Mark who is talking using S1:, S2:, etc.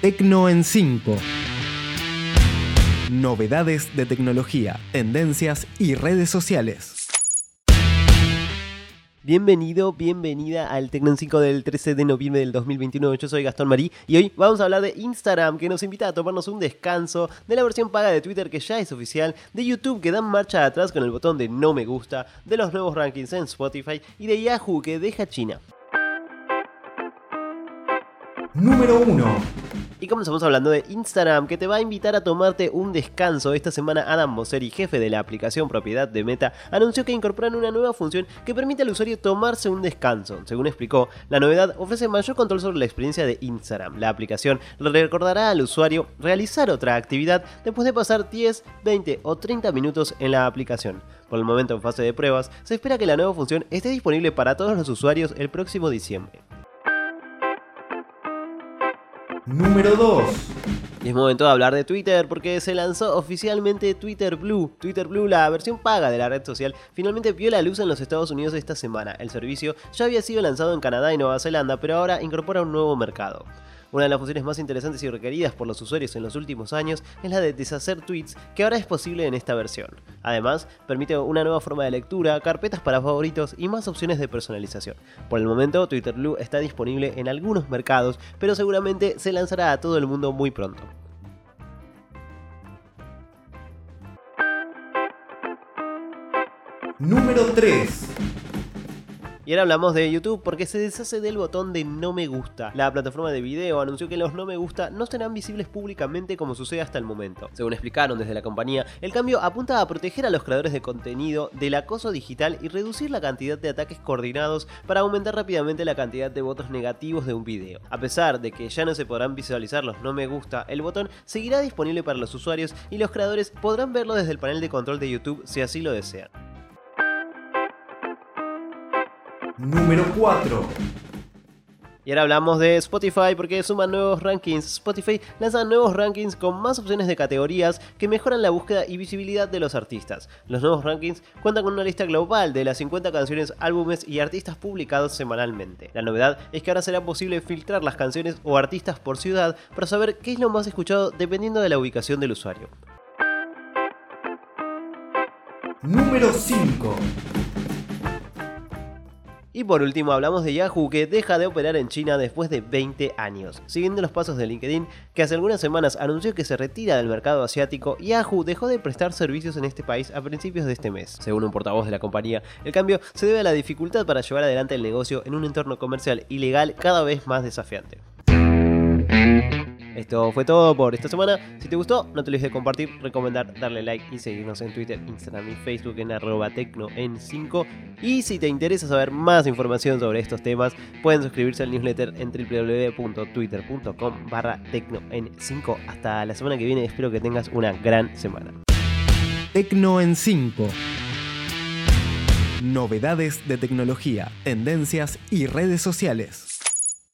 S1: Tecno en 5. Novedades de tecnología, tendencias y redes sociales.
S2: Bienvenido, bienvenida al Tecno en 5 del 13 de noviembre del 2021. Yo soy Gastón Marí y hoy vamos a hablar de Instagram que nos invita a tomarnos un descanso, de la versión paga de Twitter que ya es oficial, de YouTube que dan marcha atrás con el botón de no me gusta, de los nuevos rankings en Spotify y de Yahoo que deja China.
S1: Número 1.
S2: Y comenzamos hablando de Instagram, que te va a invitar a tomarte un descanso. Esta semana Adam Mosseri, jefe de la aplicación propiedad de Meta, anunció que incorporan una nueva función que permite al usuario tomarse un descanso. Según explicó, la novedad ofrece mayor control sobre la experiencia de Instagram. La aplicación le recordará al usuario realizar otra actividad después de pasar 10, 20 o 30 minutos en la aplicación. Por el momento en fase de pruebas, se espera que la nueva función esté disponible para todos los usuarios el próximo diciembre.
S1: Número 2.
S2: Y es momento de hablar de Twitter porque se lanzó oficialmente Twitter Blue. Twitter Blue, la versión paga de la red social, finalmente vio la luz en los Estados Unidos esta semana. El servicio ya había sido lanzado en Canadá y Nueva Zelanda, pero ahora incorpora un nuevo mercado. Una de las funciones más interesantes y requeridas por los usuarios en los últimos años es la de deshacer tweets, que ahora es posible en esta versión. Además, permite una nueva forma de lectura, carpetas para favoritos y más opciones de personalización. Por el momento, Twitter Blue está disponible en algunos mercados, pero seguramente se lanzará a todo el mundo muy pronto.
S1: Número 3.
S2: Y ahora hablamos de YouTube porque se deshace del botón de no me gusta. La plataforma de video anunció que los no me gusta no serán visibles públicamente como sucede hasta el momento. Según explicaron desde la compañía, el cambio apunta a proteger a los creadores de contenido del acoso digital y reducir la cantidad de ataques coordinados para aumentar rápidamente la cantidad de votos negativos de un video. A pesar de que ya no se podrán visualizar los no me gusta, el botón seguirá disponible para los usuarios y los creadores podrán verlo desde el panel de control de YouTube si así lo desean.
S1: Número 4.
S2: Y ahora hablamos de Spotify porque suman nuevos rankings. Spotify lanza nuevos rankings con más opciones de categorías que mejoran la búsqueda y visibilidad de los artistas. Los nuevos rankings cuentan con una lista global de las 50 canciones, álbumes y artistas publicados semanalmente. La novedad es que ahora será posible filtrar las canciones o artistas por ciudad para saber qué es lo más escuchado dependiendo de la ubicación del usuario.
S1: Número 5.
S2: Y por último hablamos de Yahoo que deja de operar en China después de 20 años. Siguiendo los pasos de LinkedIn, que hace algunas semanas anunció que se retira del mercado asiático, Yahoo dejó de prestar servicios en este país a principios de este mes. Según un portavoz de la compañía, el cambio se debe a la dificultad para llevar adelante el negocio en un entorno comercial y legal cada vez más desafiante. Esto fue todo por esta semana. Si te gustó, no te olvides de compartir, recomendar, darle like y seguirnos en Twitter, Instagram y Facebook en arroba tecno en 5. Y si te interesa saber más información sobre estos temas, pueden suscribirse al newsletter en www.twitter.com barra tecno en 5. Hasta la semana que viene, espero que tengas una gran semana.
S1: Tecno en 5. Novedades de tecnología, tendencias y redes sociales.